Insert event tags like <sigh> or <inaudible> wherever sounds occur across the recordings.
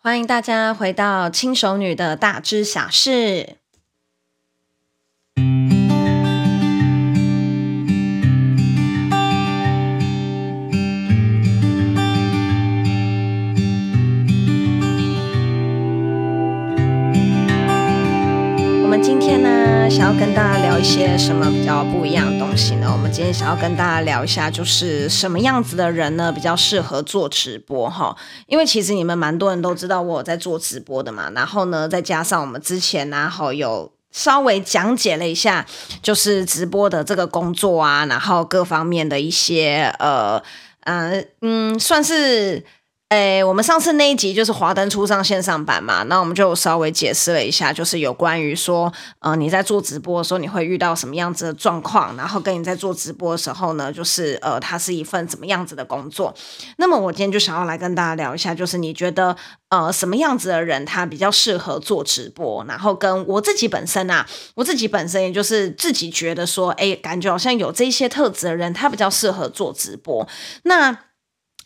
欢迎大家回到轻熟女的大知小事。我们今天呢，想要跟大家一些什么比较不一样的东西呢？我们今天想要跟大家聊一下，就是什么样子的人呢，比较适合做直播哈？因为其实你们蛮多人都知道我有在做直播的嘛，然后呢，再加上我们之前呢，好有稍微讲解了一下，就是直播的这个工作啊，然后各方面的一些呃呃嗯，算是。诶，我们上次那一集就是华灯初上线上版嘛，那我们就稍微解释了一下，就是有关于说，呃，你在做直播的时候，你会遇到什么样子的状况，然后跟你在做直播的时候呢，就是呃，它是一份怎么样子的工作。那么我今天就想要来跟大家聊一下，就是你觉得呃什么样子的人他比较适合做直播，然后跟我自己本身啊，我自己本身也就是自己觉得说，诶，感觉好像有这些特质的人，他比较适合做直播。那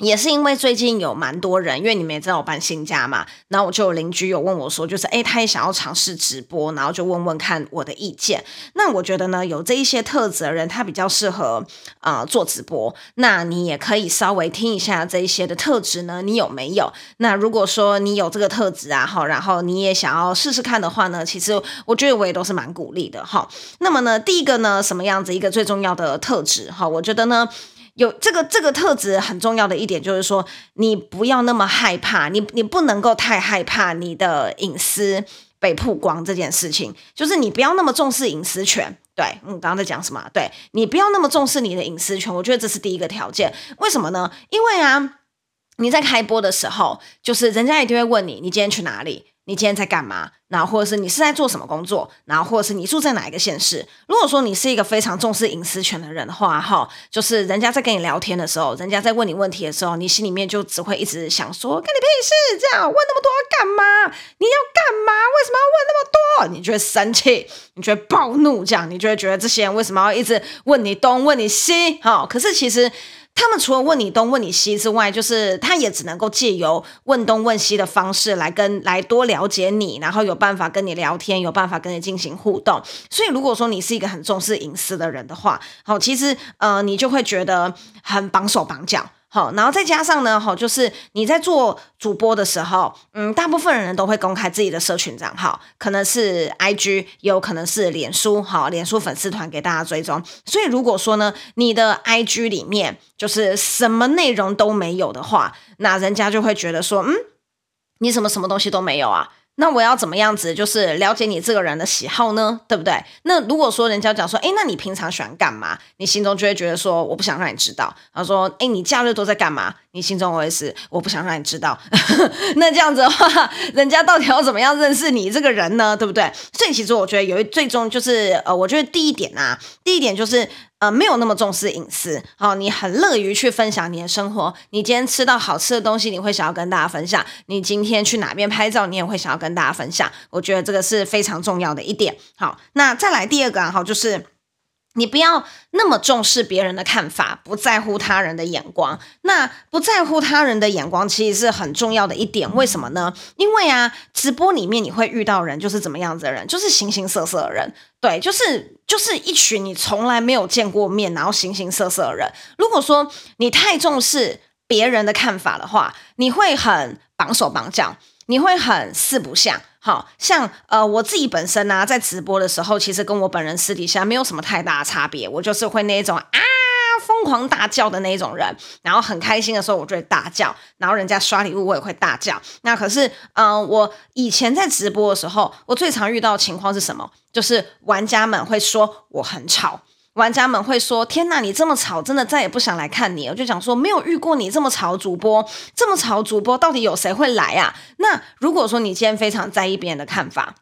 也是因为最近有蛮多人，因为你们也知道我搬新家嘛，然后我就有邻居有问我说，就是诶，他也想要尝试直播，然后就问问看我的意见。那我觉得呢，有这一些特质的人，他比较适合啊、做直播。那你也可以稍微听一下这一些的特质呢，你有没有？那如果说你有这个特质啊，哈，然后你也想要试试看的话呢，其实我觉得我也都是蛮鼓励的哈。那么呢，第一个呢，什么样子一个最重要的特质哈？我觉得呢。有这个这个特质很重要的一点就是说，你不要那么害怕，你你不能够太害怕你的隐私被曝光这件事情，就是你不要那么重视隐私权。对，嗯，刚刚在讲什么？对，你不要那么重视你的隐私权，我觉得这是第一个条件。为什么呢？因为啊，你在开播的时候，就是人家一定会问你，你今天去哪里？你今天在干嘛？然后或者是你是在做什么工作？然后或者是你住在哪一个县市？如果说你是一个非常重视隐私权的人的话，哈，就是人家在跟你聊天的时候，人家在问你问题的时候，你心里面就只会一直想说，跟你屁事，这样问那么多干嘛？你要干嘛？为什么要问那么多？你就会生气，你就会暴怒，这样你就会觉得这些人为什么要一直问你东问你西？哈，可是其实。他们除了问你东问你西之外，就是他也只能够借由问东问西的方式来跟来多了解你，然后有办法跟你聊天，有办法跟你进行互动。所以，如果说你是一个很重视隐私的人的话，好，其实呃，你就会觉得很绑手绑脚。好，然后再加上呢，好，就是你在做主播的时候，嗯，大部分人都会公开自己的社群账号，可能是 IG，也有可能是脸书，好，脸书粉丝团给大家追踪。所以如果说呢，你的 IG 里面就是什么内容都没有的话，那人家就会觉得说，嗯，你怎么什么东西都没有啊？那我要怎么样子，就是了解你这个人的喜好呢？对不对？那如果说人家讲说，诶，那你平常喜欢干嘛？你心中就会觉得说，我不想让你知道。他说，诶，你假日都在干嘛？你心中会是，我不想让你知道。那这样子的话，人家到底要怎么样认识你这个人呢？对不对？所以其实我觉得有一最终就是，呃，我觉得第一点啊，第一点就是。呃，没有那么重视隐私，好，你很乐于去分享你的生活。你今天吃到好吃的东西，你会想要跟大家分享；你今天去哪边拍照，你也会想要跟大家分享。我觉得这个是非常重要的一点。好，那再来第二个啊，好，就是。你不要那么重视别人的看法，不在乎他人的眼光。那不在乎他人的眼光，其实是很重要的一点。为什么呢？因为啊，直播里面你会遇到人，就是怎么样子的人，就是形形色色的人。对，就是就是一群你从来没有见过面，然后形形色色的人。如果说你太重视别人的看法的话，你会很绑手绑脚，你会很四不像。好像呃，我自己本身呢、在直播的时候，其实跟我本人私底下没有什么太大的差别。我就是会那种啊，疯狂大叫的那种人，然后很开心的时候，我就会大叫，然后人家刷礼物，我也会大叫。那可是，嗯、我以前在直播的时候，我最常遇到的情况是什么？就是玩家们会说我很吵。玩家们会说：“天呐，你这么吵，真的再也不想来看你。”我就想说，没有遇过你这么吵主播，这么吵主播，到底有谁会来啊？那如果说你今天非常在意别人的看法，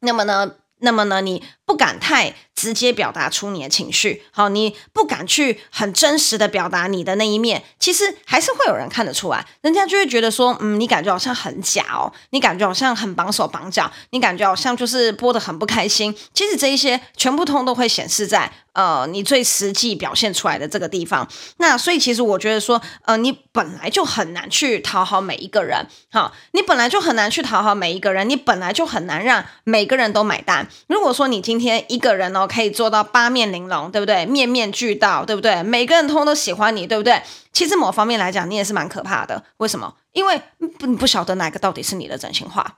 那么呢，那么呢，你不敢太直接表达出你的情绪，好，你不敢去很真实的表达你的那一面，其实还是会有人看得出来，人家就会觉得说，嗯，你感觉好像很假哦，你感觉好像很绑手绑脚，你感觉好像就是播的很不开心。其实这一些全部通都会显示在呃你最实际表现出来的这个地方。那所以其实我觉得说，呃，你本来就很难去讨好每一个人，好，你本来就很难去讨好每一个人，你本来就很难让每个人都买单。如果说你今天一个人哦可以做到八面玲珑，对不对？面面俱到，对不对？每个人通通都喜欢你，对不对？其实某方面来讲，你也是蛮可怕的。为什么？因为不你不晓得哪个到底是你的真心话。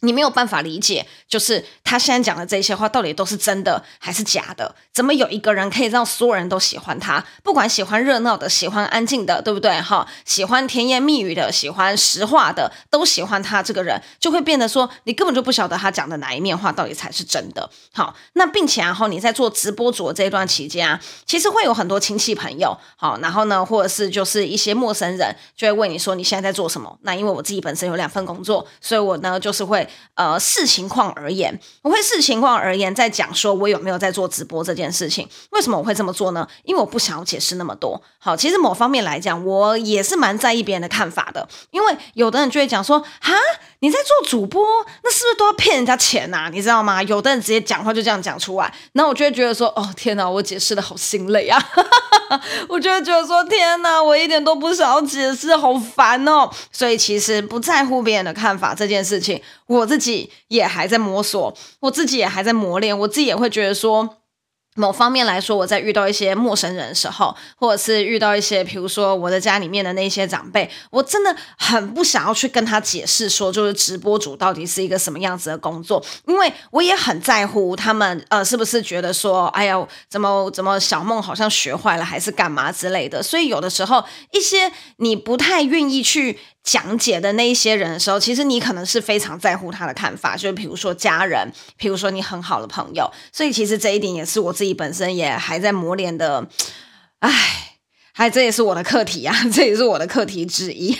你没有办法理解，就是他现在讲的这些话到底都是真的还是假的？怎么有一个人可以让所有人都喜欢他？不管喜欢热闹的，喜欢安静的，对不对？哈，喜欢甜言蜜语的，喜欢实话的，都喜欢他这个人，就会变得说，你根本就不晓得他讲的哪一面话到底才是真的。好，那并且然后你在做直播主这一段期间啊，其实会有很多亲戚朋友，好，然后呢，或者是就是一些陌生人就会问你说你现在在做什么？那因为我自己本身有两份工作，所以我呢就是会。呃，视情况而言，我会视情况而言在讲说，我有没有在做直播这件事情。为什么我会这么做呢？因为我不想要解释那么多。好，其实某方面来讲，我也是蛮在意别人的看法的。因为有的人就会讲说，哈，你在做主播，那是不是都要骗人家钱呐？你知道吗？有的人直接讲话就这样讲出来，然后我就会觉得说，哦，天哪，我解释的好心累啊。<laughs> 我就会觉得说，天哪，我一点都不想要解释，好烦哦。所以其实不在乎别人的看法这件事情，我自己也还在摸索，我自己也还在磨练，我自己也会觉得说。某方面来说，我在遇到一些陌生人的时候，或者是遇到一些，比如说我的家里面的那些长辈，我真的很不想要去跟他解释说，就是直播主到底是一个什么样子的工作，因为我也很在乎他们，呃，是不是觉得说，哎呀，怎么怎么小梦好像学坏了，还是干嘛之类的，所以有的时候一些你不太愿意去。讲解的那一些人的时候，其实你可能是非常在乎他的看法，就比如说家人，比如说你很好的朋友，所以其实这一点也是我自己本身也还在磨练的，唉，还这也是我的课题啊，<laughs> 这也是我的课题之一。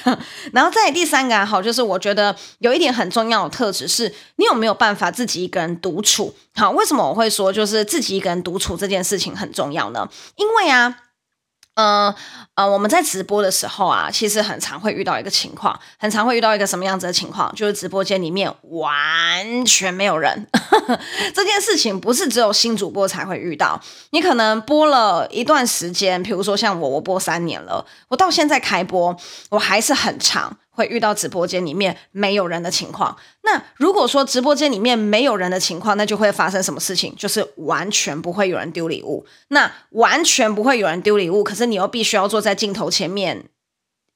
然后再第三个好，就是我觉得有一点很重要的特质是，你有没有办法自己一个人独处？好，为什么我会说就是自己一个人独处这件事情很重要呢？因为啊。嗯呃，我们在直播的时候啊，其实很常会遇到一个情况，很常会遇到一个什么样子的情况，就是直播间里面完全没有人。<laughs> 这件事情不是只有新主播才会遇到，你可能播了一段时间，比如说像我，我播三年了，我到现在开播，我还是很长。会遇到直播间里面没有人的情况。那如果说直播间里面没有人的情况，那就会发生什么事情？就是完全不会有人丢礼物。那完全不会有人丢礼物，可是你又必须要坐在镜头前面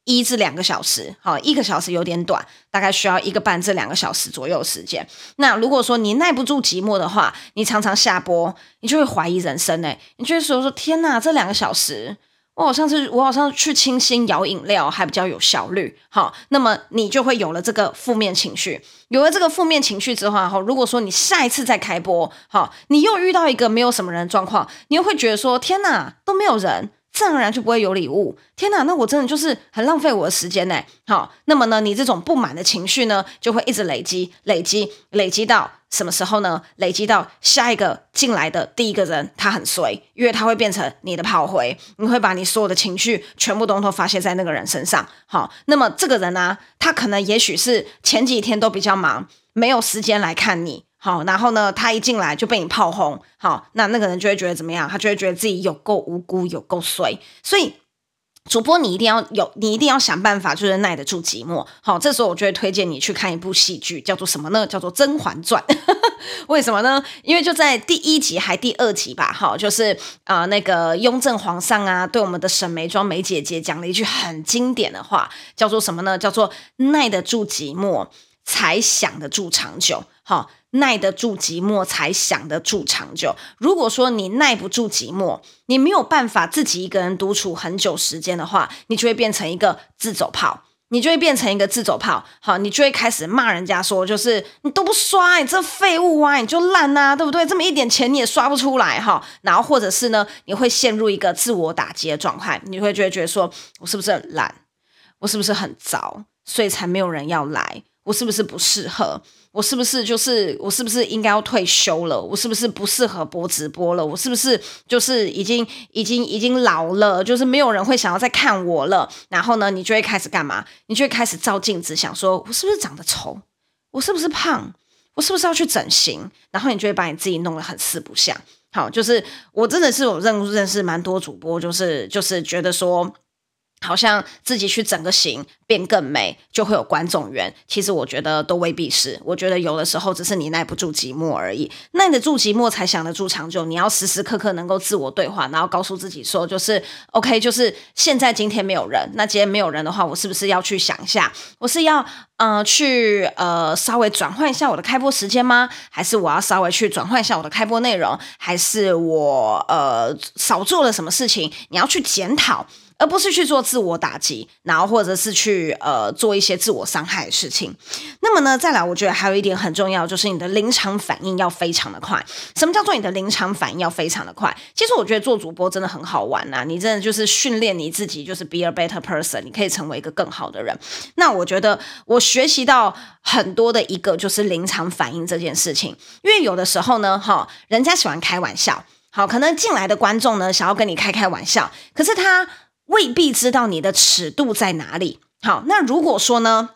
一至两个小时。好，一个小时有点短，大概需要一个半至两个小时左右时间。那如果说你耐不住寂寞的话，你常常下播，你就会怀疑人生诶，你就会说说天哪，这两个小时。我好像是我好像去清新摇饮料还比较有效率，好，那么你就会有了这个负面情绪，有了这个负面情绪之后，哈，如果说你下一次再开播，好，你又遇到一个没有什么人的状况，你又会觉得说，天哪，都没有人。自然而然就不会有礼物。天哪，那我真的就是很浪费我的时间呢。好，那么呢，你这种不满的情绪呢，就会一直累积、累积、累积到什么时候呢？累积到下一个进来的第一个人，他很衰，因为他会变成你的炮灰，你会把你所有的情绪全部都都发泄在那个人身上。好，那么这个人呢、他可能也许是前几天都比较忙，没有时间来看你。好，然后呢，他一进来就被你炮轰，好，那那个人就会觉得怎么样？他就会觉得自己有够无辜，有够衰。所以，主播你一定要有，你一定要想办法，就是耐得住寂寞。好，这时候我就会推荐你去看一部戏剧，叫做什么呢？叫做《甄嬛传》。<laughs> 为什么呢？因为就在第一集还第二集吧，好，就是啊、呃，那个雍正皇上啊，对我们的沈眉庄眉姐姐讲了一句很经典的话，叫做什么呢？叫做耐得住寂寞，才想得住长久。好。耐得住寂寞，才想得住长久。如果说你耐不住寂寞，你没有办法自己一个人独处很久时间的话，你就会变成一个自走炮，你就会变成一个自走炮。好，你就会开始骂人家说，就是你都不刷，你这废物啊，你就烂呐、啊，对不对？这么一点钱你也刷不出来哈。然后或者是呢，你会陷入一个自我打击的状态，你会觉得觉得说我是不是很烂，我是不是很糟，所以才没有人要来。我是不是不适合？我是不是就是我是不是应该要退休了？我是不是不适合播直播了？我是不是就是已经已经已经老了？就是没有人会想要再看我了？然后呢，你就会开始干嘛？你就会开始照镜子，想说我是不是长得丑？我是不是胖？我是不是要去整形？然后你就会把你自己弄得很四不像。好，就是我真的是有认认识蛮多主播，就是就是觉得说。好像自己去整个形变更美，就会有观众缘。其实我觉得都未必是，我觉得有的时候只是你耐不住寂寞而已。耐得住寂寞才想得住长久。你要时时刻刻能够自我对话，然后告诉自己说，就是 OK，就是现在今天没有人，那今天没有人的话，我是不是要去想一下，我是要呃去呃稍微转换一下我的开播时间吗？还是我要稍微去转换一下我的开播内容？还是我呃少做了什么事情？你要去检讨。而不是去做自我打击，然后或者是去呃做一些自我伤害的事情。那么呢，再来，我觉得还有一点很重要，就是你的临场反应要非常的快。什么叫做你的临场反应要非常的快？其实我觉得做主播真的很好玩呐、啊，你真的就是训练你自己，就是 be a better person，你可以成为一个更好的人。那我觉得我学习到很多的一个就是临场反应这件事情，因为有的时候呢，哈，人家喜欢开玩笑，好，可能进来的观众呢想要跟你开开玩笑，可是他。未必知道你的尺度在哪里。好，那如果说呢，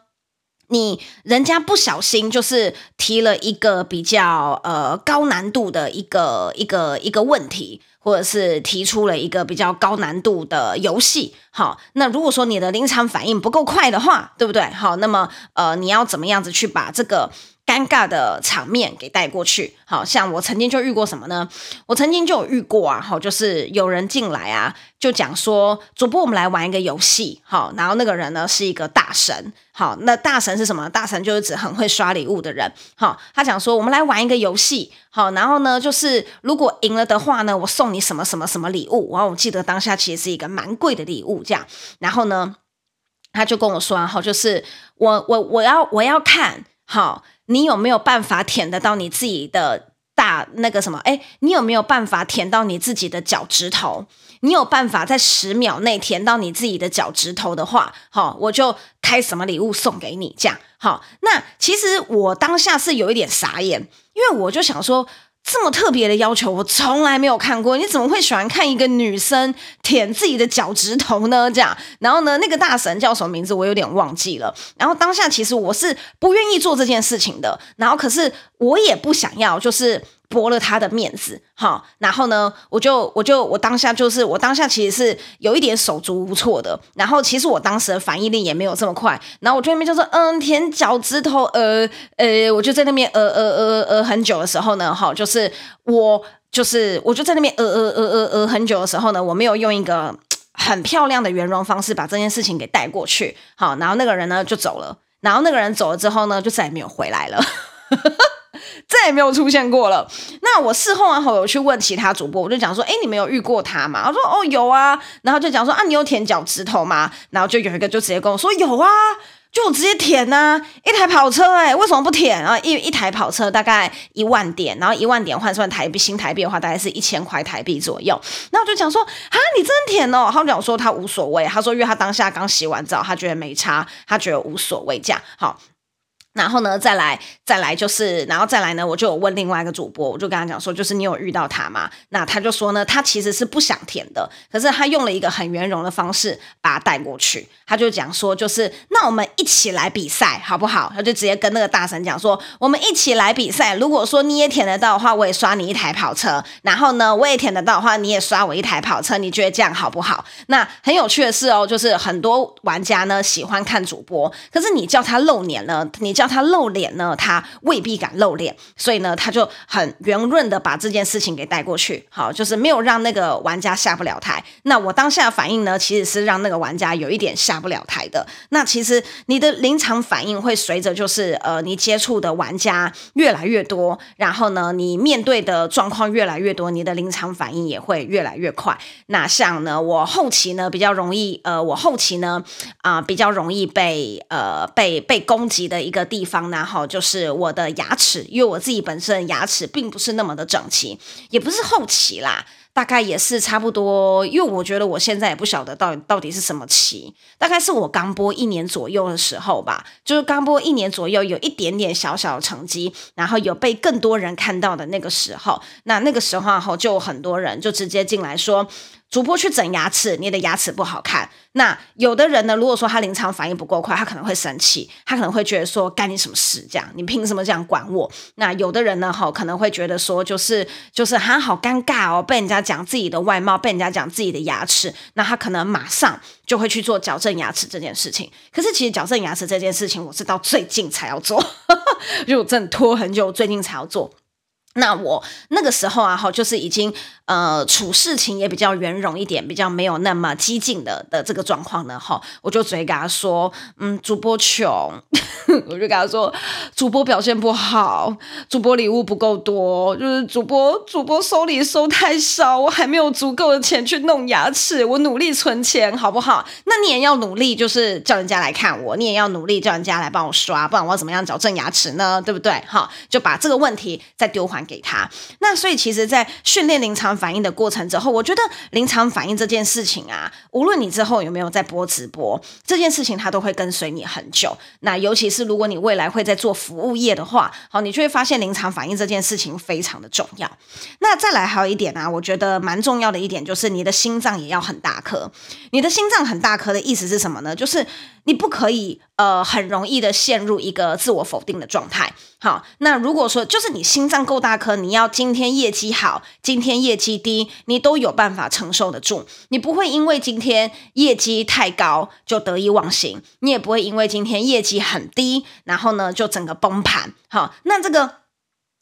你人家不小心就是提了一个比较呃高难度的一个一个一个问题，或者是提出了一个比较高难度的游戏，好，那如果说你的临场反应不够快的话，对不对？好，那么呃，你要怎么样子去把这个尴尬的场面给带过去，好像我曾经就遇过什么呢？我曾经就有遇过啊，好，就是有人进来啊，就讲说主播，我们来玩一个游戏，好，然后那个人呢是一个大神，好，那大神是什么？大神就是指很会刷礼物的人，好，他讲说我们来玩一个游戏，好，然后呢就是如果赢了的话呢，我送你什么什么什么礼物，然后我记得当下其实是一个蛮贵的礼物，这样，然后呢他就跟我说，好，就是我我我要我要看好。你有没有办法舔得到你自己的大那个什么？诶，你有没有办法舔到你自己的脚趾头？你有办法在十秒内舔到你自己的脚趾头的话，好，我就开什么礼物送给你，这样好。那其实我当下是有一点傻眼，因为我就想说。这么特别的要求，我从来没有看过。你怎么会喜欢看一个女生舔自己的脚趾头呢？这样，然后呢，那个大神叫什么名字？我有点忘记了。然后当下其实我是不愿意做这件事情的。然后可是我也不想要，就是。驳了他的面子，哈，然后呢，我就我就我当下就是我当下其实是有一点手足无措的，然后其实我当时的反应力也没有这么快，然后我就那边就说，嗯，舔脚趾头，呃呃，我就在那边呃呃呃呃很久的时候呢，哈，就是我就是我就在那边呃呃呃呃呃很久的时候呢，我没有用一个很漂亮的圆融方式把这件事情给带过去，好，然后那个人呢就走了，然后那个人走了之后呢，就再也没有回来了。再也没有出现过了。那我事后啊，我有去问其他主播，我就讲说，哎，你们有遇过他吗？他说，哦，有啊。然后就讲说，啊，你有舔脚趾头吗？然后就有一个就直接跟我说，有啊，就我直接舔呐、啊。一台跑车、欸，哎，为什么不舔啊？一一台跑车大概一万点，然后一万点换算台币新台币的话，大概是一千块台币左右。然后我就讲说，啊，你真舔哦。他讲说他无所谓，他说因为他当下刚洗完澡，他觉得没差，他觉得无所谓，这样好。然后呢，再来，再来就是，然后再来呢，我就有问另外一个主播，我就跟他讲说，就是你有遇到他吗？那他就说呢，他其实是不想舔的，可是他用了一个很圆融的方式把他带过去。他就讲说，就是那我们一起来比赛好不好？他就直接跟那个大神讲说，我们一起来比赛。如果说你也舔得到的话，我也刷你一台跑车。然后呢，我也舔得到的话，你也刷我一台跑车。你觉得这样好不好？那很有趣的是哦，就是很多玩家呢喜欢看主播，可是你叫他露脸呢，你叫。他露脸呢，他未必敢露脸，所以呢，他就很圆润的把这件事情给带过去，好，就是没有让那个玩家下不了台。那我当下的反应呢，其实是让那个玩家有一点下不了台的。那其实你的临场反应会随着就是呃，你接触的玩家越来越多，然后呢，你面对的状况越来越多，你的临场反应也会越来越快。那像呢，我后期呢比较容易，呃，我后期呢啊、比较容易被呃被被攻击的一个地地方呢，哈，就是我的牙齿，因为我自己本身牙齿并不是那么的整齐，也不是后期啦。大概也是差不多，因为我觉得我现在也不晓得到底到底是什么期，大概是我刚播一年左右的时候吧，就是刚播一年左右，有一点点小小的成绩，然后有被更多人看到的那个时候，那那个时候后就很多人就直接进来说。主播去整牙齿，你的牙齿不好看。那有的人呢，如果说他临场反应不够快，他可能会生气，他可能会觉得说干你什么事？这样你凭什么这样管我？那有的人呢，哈，可能会觉得说就是就是他好尴尬哦，被人家讲自己的外貌，被人家讲自己的牙齿，那他可能马上就会去做矫正牙齿这件事情。可是其实矫正牙齿这件事情，我是到最近才要做，<laughs> 就真的拖很久，最近才要做。那我那个时候啊，哈，就是已经呃处事情也比较圆融一点，比较没有那么激进的的这个状况呢，哈，我就直接跟他说，嗯，主播穷，<laughs> 我就跟他说，主播表现不好，主播礼物不够多，就是主播主播收礼收太少，我还没有足够的钱去弄牙齿，我努力存钱，好不好？那你也要努力，就是叫人家来看我，你也要努力叫人家来帮我刷，不然我要怎么样矫正牙齿呢？对不对？哈，就把这个问题再丢还还给他，那所以其实，在训练临场反应的过程之后，我觉得临场反应这件事情啊，无论你之后有没有在播直播，这件事情它都会跟随你很久。那尤其是如果你未来会在做服务业的话，好，你就会发现临场反应这件事情非常的重要。那再来还有一点啊，我觉得蛮重要的一点就是你的心脏也要很大颗。你的心脏很大颗的意思是什么呢？就是你不可以呃很容易的陷入一个自我否定的状态。好，那如果说就是你心脏够大颗，你要今天业绩好，今天业绩低，你都有办法承受得住。你不会因为今天业绩太高就得意忘形，你也不会因为今天业绩很低，然后呢就整个崩盘。好，那这个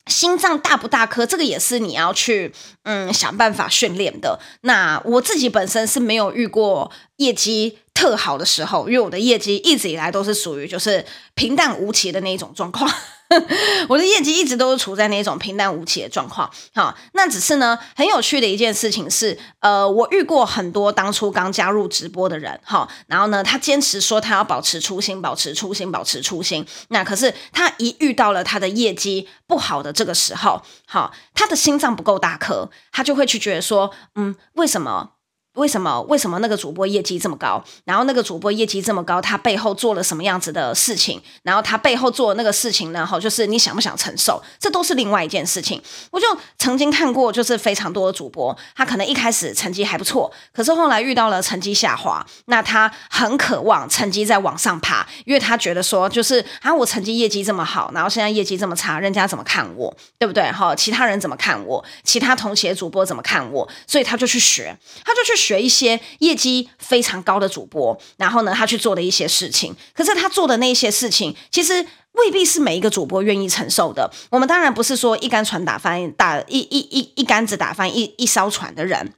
心脏大不大颗，这个也是你要去嗯想办法训练的。那我自己本身是没有遇过业绩特好的时候，因为我的业绩一直以来都是属于就是平淡无奇的那一种状况。<laughs> 我的业绩一直都是处在那种平淡无奇的状况，好，那只是呢，很有趣的一件事情是，呃，我遇过很多当初刚加入直播的人，哈，然后呢，他坚持说他要保持初心，保持初心，保持初心，那可是他一遇到了他的业绩不好的这个时候，好，他的心脏不够大颗，他就会去觉得说，嗯，为什么？为什么？为什么那个主播业绩这么高？然后那个主播业绩这么高，他背后做了什么样子的事情？然后他背后做那个事情呢？哈，就是你想不想承受？这都是另外一件事情。我就曾经看过，就是非常多的主播，他可能一开始成绩还不错，可是后来遇到了成绩下滑，那他很渴望成绩再往上爬，因为他觉得说，就是啊，我成绩业绩这么好，然后现在业绩这么差，人家怎么看我？对不对？哈，其他人怎么看我？其他同期的主播怎么看我？所以他就去学，他就去。学一些业绩非常高的主播，然后呢，他去做的一些事情，可是他做的那些事情，其实未必是每一个主播愿意承受的。我们当然不是说一竿船打翻打一一一一竿子打翻一一艘船的人，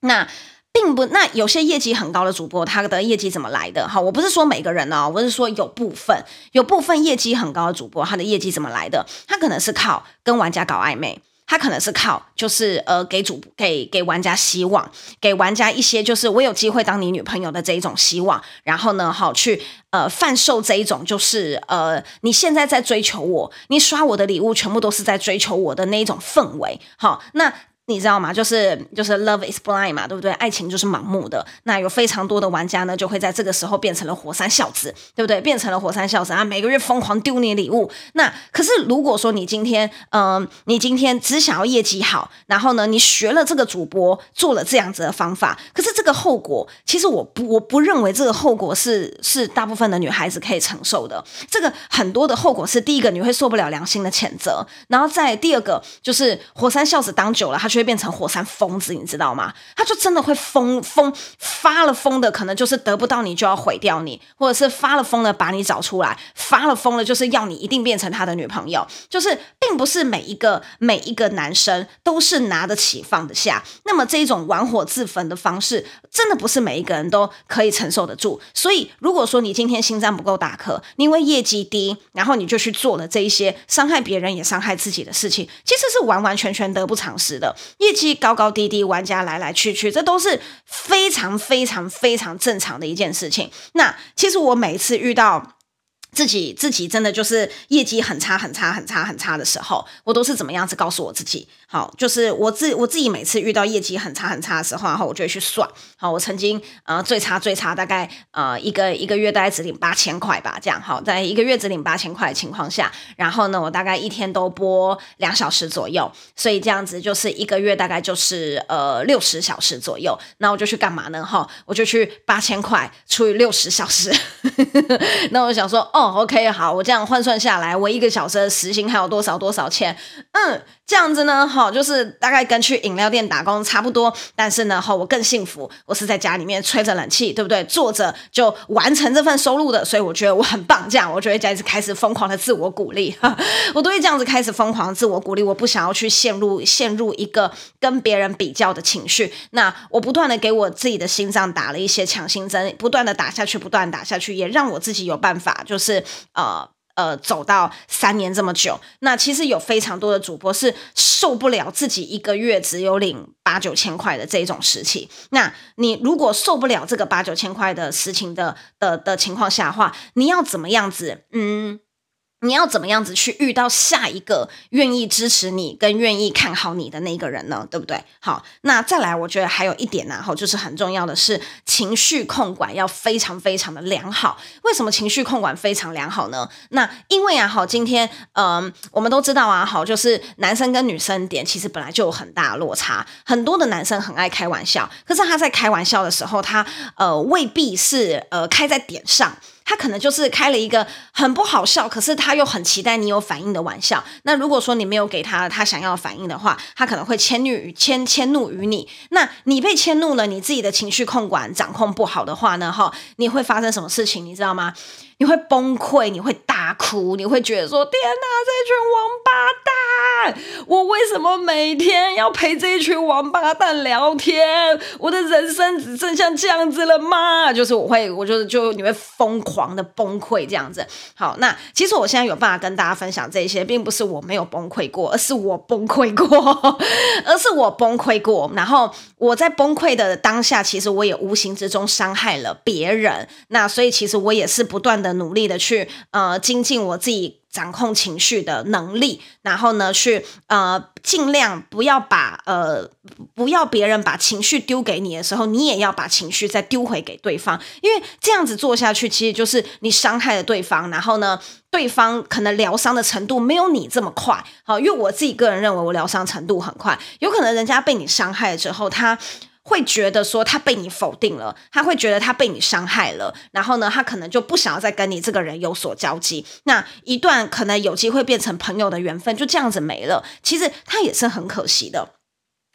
那并不。那有些业绩很高的主播，他的业绩怎么来的？哈，我不是说每个人哦，我是说有部分有部分业绩很高的主播，他的业绩怎么来的？他可能是靠跟玩家搞暧昧。他可能是靠，就是呃，给主给给玩家希望，给玩家一些就是我有机会当你女朋友的这一种希望，然后呢，好去呃贩售这一种就是呃你现在在追求我，你刷我的礼物全部都是在追求我的那一种氛围，好那。你知道吗？就是就是 love is blind 嘛，对不对？爱情就是盲目的。那有非常多的玩家呢，就会在这个时候变成了火山孝子，对不对？变成了火山孝子啊，每个月疯狂丢你礼物。那可是如果说你今天，嗯、你今天只想要业绩好，然后呢，你学了这个主播做了这样子的方法，可是这个后果，其实我不我不认为这个后果是是大部分的女孩子可以承受的。这个很多的后果是，第一个你会受不了良心的谴责，然后再第二个就是火山孝子当久了，他就。变成火山疯子，你知道吗？他就真的会疯疯发了疯的，可能就是得不到你就要毁掉你，或者是发了疯的把你找出来，发了疯的就是要你一定变成他的女朋友。就是并不是每一个每一个男生都是拿得起放得下，那么这一种玩火自焚的方式，真的不是每一个人都可以承受得住。所以，如果说你今天心脏不够大颗，因为业绩低，然后你就去做了这一些伤害别人也伤害自己的事情，其实是完完全全得不偿失的。业绩高高低低，玩家来来去去，这都是非常非常非常正常的一件事情。那其实我每次遇到自己自己真的就是业绩很差很差很差很差的时候，我都是怎么样子告诉我自己？好，就是我自我自己每次遇到业绩很差很差的时候，然后我就会去算。好，我曾经呃最差最差大概呃一个一个月大概只领八千块吧，这样好，在一个月只领八千块的情况下，然后呢，我大概一天都播两小时左右，所以这样子就是一个月大概就是呃六十小时左右。那我就去干嘛呢？哈，我就去八千块除以六十小时。<laughs> 那我想说，哦哦，OK，好，我这样换算下来，我一个小时的时薪还有多少多少钱？嗯。这样子呢，哈，就是大概跟去饮料店打工差不多，但是呢，哈，我更幸福，我是在家里面吹着冷气，对不对？坐着就完成这份收入的，所以我觉得我很棒。这样，我就会开始开始疯狂的自我鼓励，<laughs> 我都会这样子开始疯狂的自我鼓励。我不想要去陷入陷入一个跟别人比较的情绪。那我不断的给我自己的心脏打了一些强心针，不断的打下去，不断打下去，也让我自己有办法，就是呃。呃，走到三年这么久，那其实有非常多的主播是受不了自己一个月只有领八九千块的这种时期。那你如果受不了这个八九千块的事情的的的情况下的话，你要怎么样子？嗯。你要怎么样子去遇到下一个愿意支持你跟愿意看好你的那个人呢？对不对？好，那再来，我觉得还有一点呢，哈，就是很重要的是情绪控管要非常非常的良好。为什么情绪控管非常良好呢？那因为啊，好，今天嗯、我们都知道啊，好，就是男生跟女生点其实本来就有很大的落差。很多的男生很爱开玩笑，可是他在开玩笑的时候，他呃未必是呃开在点上。他可能就是开了一个很不好笑，可是他又很期待你有反应的玩笑。那如果说你没有给他他想要反应的话，他可能会迁怒于迁迁怒于你。那你被迁怒了，你自己的情绪控管掌控不好的话呢？哈，你会发生什么事情？你知道吗？你会崩溃，你会大哭，你会觉得说：“天哪，这群王八蛋！我为什么每天要陪这一群王八蛋聊天？我的人生只剩下这样子了吗？”就是我会，我就就你会疯狂的崩溃这样子。好，那其实我现在有办法跟大家分享这些，并不是我没有崩溃过，而是我崩溃过，而是我崩溃过。然后我在崩溃的当下，其实我也无形之中伤害了别人。那所以其实我也是不断的。努力的去呃精进我自己掌控情绪的能力，然后呢去呃尽量不要把呃不要别人把情绪丢给你的时候，你也要把情绪再丢回给对方，因为这样子做下去，其实就是你伤害了对方，然后呢对方可能疗伤的程度没有你这么快。好，因为我自己个人认为我疗伤程度很快，有可能人家被你伤害了之后，他。会觉得说他被你否定了，他会觉得他被你伤害了，然后呢，他可能就不想要再跟你这个人有所交集。那一段可能有机会变成朋友的缘分就这样子没了，其实他也是很可惜的。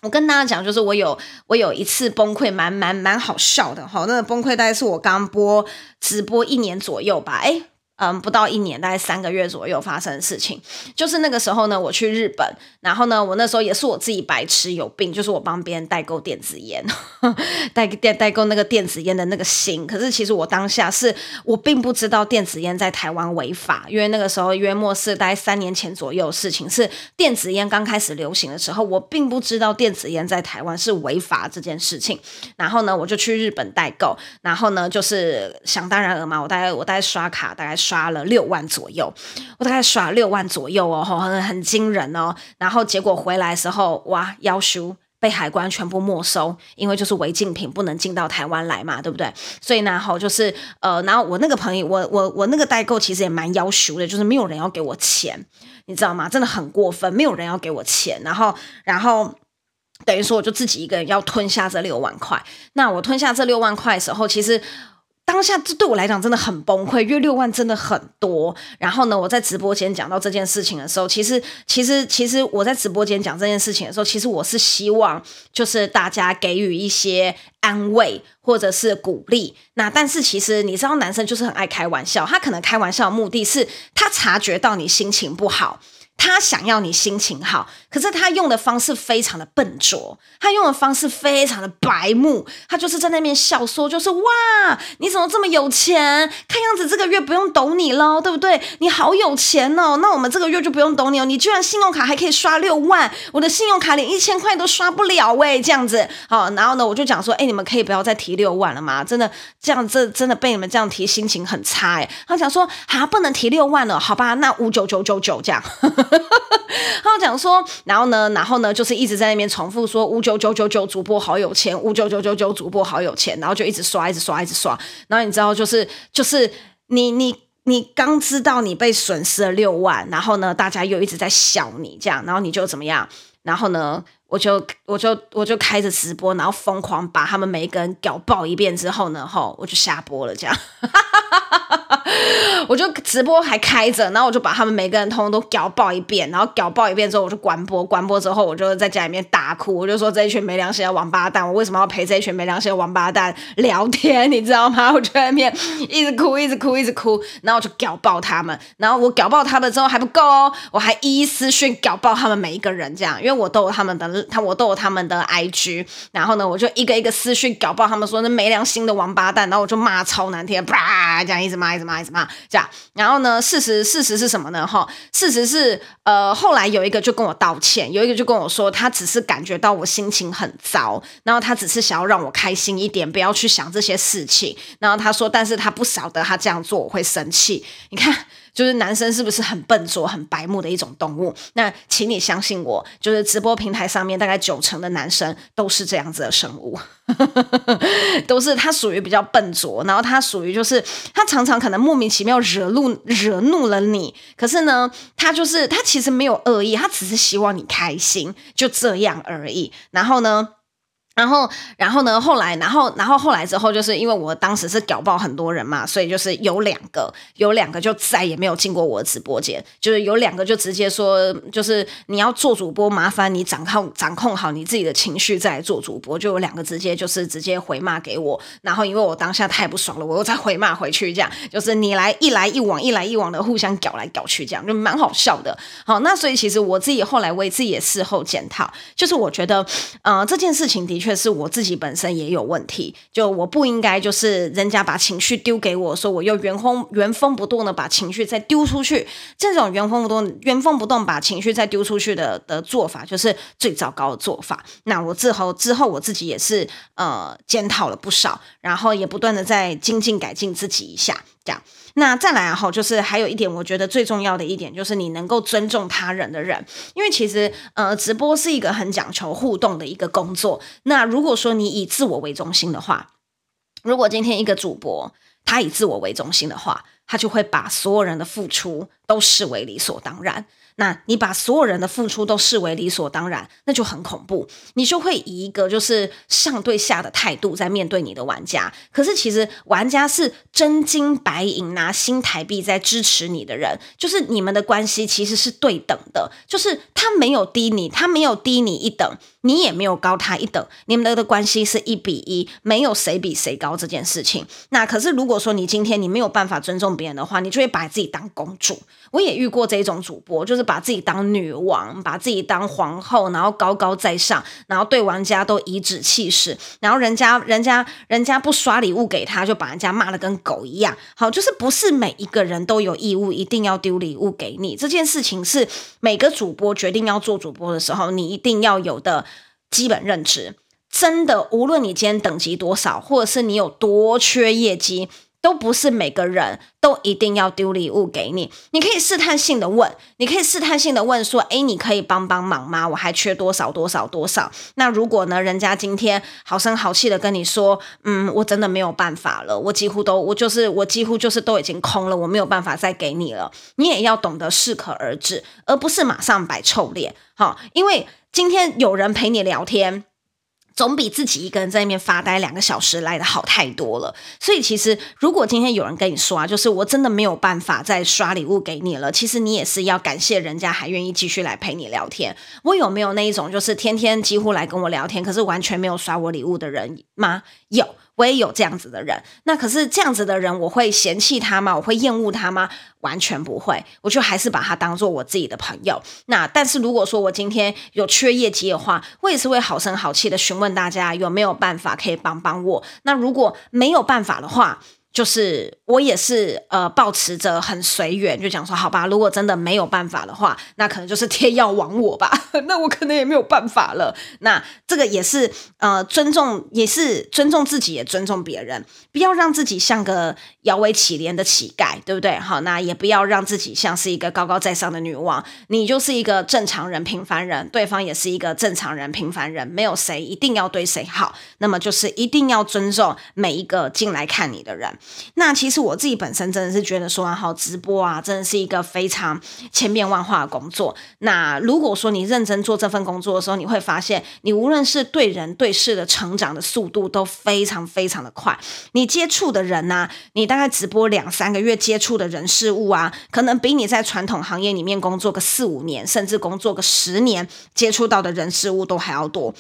我跟大家讲，就是我有我有一次崩溃，蛮蛮蛮好笑的哈。那个崩溃大概是我刚播直播一年左右吧，诶嗯，不到一年，大概三个月左右发生的事情，就是那个时候呢，我去日本，然后呢，我那时候也是我自己白痴有病，就是我帮别人代购电子烟，<laughs> 代代代购那个电子烟的那个心，可是其实我当下是我并不知道电子烟在台湾违法，因为那个时候约莫是大概三年前左右的事情，是电子烟刚开始流行的时候，我并不知道电子烟在台湾是违法这件事情，然后呢，我就去日本代购，然后呢，就是想当然了嘛，我大概我大概刷卡大概。刷了六万左右，我大概刷六万左右哦，很很惊人哦。然后结果回来的时候，哇，要求被海关全部没收，因为就是违禁品不能进到台湾来嘛，对不对？所以呢，好就是呃，然后我那个朋友，我我我那个代购其实也蛮要求的，就是没有人要给我钱，你知道吗？真的很过分，没有人要给我钱，然后然后等于说我就自己一个人要吞下这六万块。那我吞下这六万块的时候，其实。当下这对我来讲真的很崩溃，因为六万真的很多。然后呢，我在直播间讲到这件事情的时候，其实，其实，其实我在直播间讲这件事情的时候，其实我是希望就是大家给予一些安慰或者是鼓励。那但是其实你知道，男生就是很爱开玩笑，他可能开玩笑的目的是他察觉到你心情不好。他想要你心情好，可是他用的方式非常的笨拙，他用的方式非常的白目，他就是在那边笑说，就是哇，你怎么这么有钱？看样子这个月不用抖你喽，对不对？你好有钱哦，那我们这个月就不用抖你哦，你居然信用卡还可以刷六万，我的信用卡连一千块都刷不了喂，这样子，好，然后呢，我就讲说，哎，你们可以不要再提六万了吗？真的这样这真的被你们这样提，心情很差哎。他讲说，啊，不能提六万了，好吧，那五九九九九这样。<laughs> <laughs> 他讲说，然后呢，然后呢，就是一直在那边重复说五九九九九主播好有钱，五九九九九主播好有钱，然后就一直刷，一直刷，一直刷。然后你知道，就是就是你你你刚知道你被损失了六万，然后呢，大家又一直在笑你这样，然后你就怎么样？然后呢，我就我就我就开着直播，然后疯狂把他们每一个人屌爆一遍之后呢，吼，我就下播了这样。<laughs> 我就直播还开着，然后我就把他们每个人通通都搞爆一遍，然后搞爆一遍之后，我就关播，关播之后，我就在家里面大哭，我就说这一群没良心的王八蛋，我为什么要陪这一群没良心的王八蛋聊天？你知道吗？<laughs> 我就在那边一直哭，一直哭，一直哭，然后我就搞爆他们，然后我搞爆他们之后还不够哦，我还一一私讯搞爆他们每一个人，这样，因为我都有他们的他，我都有他们的 IG，然后呢，我就一个一个私讯搞爆他们，说那没良心的王八蛋，然后我就骂超难听，啪，这样一直骂，一直骂，还是什么。这样，然后呢？事实事实是什么呢？哈，事实是，呃，后来有一个就跟我道歉，有一个就跟我说，他只是感觉到我心情很糟，然后他只是想要让我开心一点，不要去想这些事情。然后他说，但是他不晓得他这样做我会生气。你看。就是男生是不是很笨拙、很白目的一种动物？那请你相信我，就是直播平台上面大概九成的男生都是这样子的生物，<laughs> 都是他属于比较笨拙，然后他属于就是他常常可能莫名其妙惹怒惹怒了你，可是呢，他就是他其实没有恶意，他只是希望你开心，就这样而已。然后呢？然后，然后呢？后来，然后，然后后来之后，就是因为我当时是屌爆很多人嘛，所以就是有两个，有两个就再也没有进过我的直播间，就是有两个就直接说，就是你要做主播，麻烦你掌控掌控好你自己的情绪再来做主播。就有两个直接就是直接回骂给我，然后因为我当下太不爽了，我又再回骂回去，这样就是你来一来一往，一来一往的互相屌来屌去，这样就蛮好笑的。好，那所以其实我自己后来为自己也事后检讨，就是我觉得，呃，这件事情的确。确是我自己本身也有问题，就我不应该就是人家把情绪丢给我说，我又原封原封不动的把情绪再丢出去，这种原封不动原封不动把情绪再丢出去的的做法，就是最糟糕的做法。那我之后之后我自己也是呃检讨了不少，然后也不断的在精进改进自己一下，这样。那再来哈，就是还有一点，我觉得最重要的一点就是你能够尊重他人的人，因为其实呃，直播是一个很讲求互动的一个工作。那如果说你以自我为中心的话，如果今天一个主播他以自我为中心的话，他就会把所有人的付出都视为理所当然。那你把所有人的付出都视为理所当然，那就很恐怖。你就会以一个就是上对下的态度在面对你的玩家。可是其实玩家是真金白银拿新台币在支持你的人，就是你们的关系其实是对等的，就是他没有低你，他没有低你一等，你也没有高他一等，你们的关系是一比一，没有谁比谁高这件事情。那可是如果说你今天你没有办法尊重别人的话，你就会把自己当公主。我也遇过这种主播，就是。把自己当女王，把自己当皇后，然后高高在上，然后对玩家都颐指气使，然后人家人家人家不刷礼物给他，就把人家骂得跟狗一样。好，就是不是每一个人都有义务一定要丢礼物给你，这件事情是每个主播决定要做主播的时候，你一定要有的基本认知。真的，无论你今天等级多少，或者是你有多缺业绩。都不是每个人都一定要丢礼物给你，你可以试探性的问，你可以试探性的问说，诶，你可以帮帮忙吗？我还缺多少多少多少。那如果呢，人家今天好声好气的跟你说，嗯，我真的没有办法了，我几乎都，我就是我几乎就是都已经空了，我没有办法再给你了。你也要懂得适可而止，而不是马上摆臭脸。好，因为今天有人陪你聊天。总比自己一个人在那边发呆两个小时来的好太多了。所以其实，如果今天有人跟你说啊，就是我真的没有办法再刷礼物给你了，其实你也是要感谢人家还愿意继续来陪你聊天。我有没有那一种就是天天几乎来跟我聊天，可是完全没有刷我礼物的人吗？有。我也有这样子的人。那可是这样子的人，我会嫌弃他吗？我会厌恶他吗？完全不会，我就还是把他当做我自己的朋友。那但是如果说我今天有缺业绩的话，我也是会好声好气的询问大家有没有办法可以帮帮我。那如果没有办法的话，就是我也是呃，保持着很随缘，就讲说好吧，如果真的没有办法的话，那可能就是天要亡我吧，<laughs> 那我可能也没有办法了。那这个也是呃，尊重，也是尊重自己，也尊重别人，不要让自己像个摇尾乞怜的乞丐，对不对？好，那也不要让自己像是一个高高在上的女王，你就是一个正常人、平凡人，对方也是一个正常人、平凡人，没有谁一定要对谁好，那么就是一定要尊重每一个进来看你的人。那其实我自己本身真的是觉得说，好直播啊，真的是一个非常千变万化的工作。那如果说你认真做这份工作的时候，你会发现，你无论是对人对事的成长的速度都非常非常的快。你接触的人呢、啊，你大概直播两三个月接触的人事物啊，可能比你在传统行业里面工作个四五年，甚至工作个十年接触到的人事物都还要多。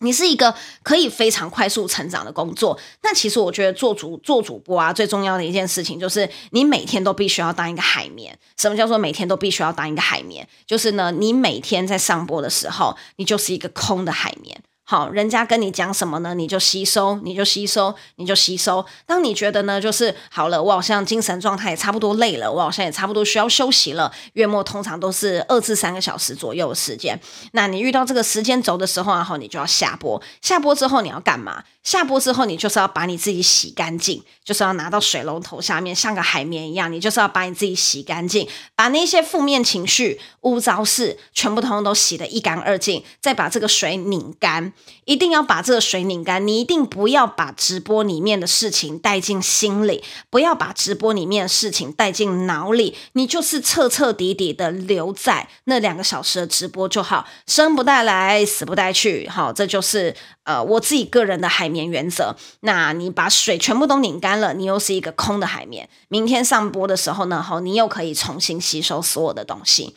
你是一个可以非常快速成长的工作，那其实我觉得做主做主播啊，最重要的一件事情就是你每天都必须要当一个海绵。什么叫做每天都必须要当一个海绵？就是呢，你每天在上播的时候，你就是一个空的海绵。好，人家跟你讲什么呢？你就吸收，你就吸收，你就吸收。当你觉得呢，就是好了，我好像精神状态也差不多累了，我好像也差不多需要休息了。月末通常都是二至三个小时左右的时间。那你遇到这个时间轴的时候，然后你就要下播。下播之后你要干嘛？下播之后你就是要把你自己洗干净，就是要拿到水龙头下面，像个海绵一样，你就是要把你自己洗干净，把那些负面情绪、污糟事全部通通都洗得一干二净，再把这个水拧干。一定要把这个水拧干，你一定不要把直播里面的事情带进心里，不要把直播里面的事情带进脑里，你就是彻彻底底的留在那两个小时的直播就好，生不带来，死不带去，好，这就是呃我自己个人的海绵原则。那你把水全部都拧干了，你又是一个空的海绵，明天上播的时候呢，好，你又可以重新吸收所有的东西。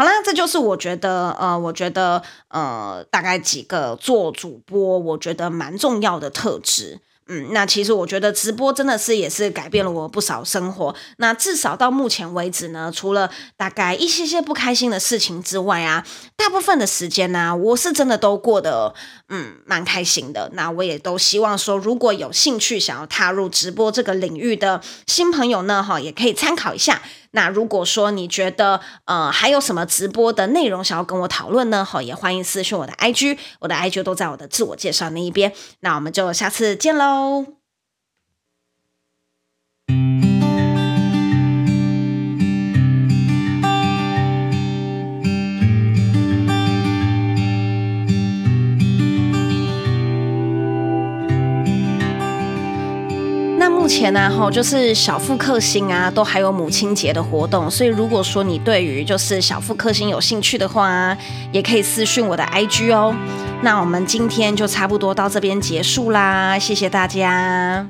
好啦，这就是我觉得，呃，我觉得，呃，大概几个做主播，我觉得蛮重要的特质。嗯，那其实我觉得直播真的是也是改变了我不少生活。那至少到目前为止呢，除了大概一些些不开心的事情之外啊，大部分的时间呢，我是真的都过得嗯蛮开心的。那我也都希望说，如果有兴趣想要踏入直播这个领域的新朋友呢，哈，也可以参考一下。那如果说你觉得呃还有什么直播的内容想要跟我讨论呢？好，也欢迎私信我的 IG，我的 IG 都在我的自我介绍那一边。那我们就下次见喽。前呢，哈，就是小富克星啊，都还有母亲节的活动，所以如果说你对于就是小富克星有兴趣的话，也可以私讯我的 IG 哦。那我们今天就差不多到这边结束啦，谢谢大家。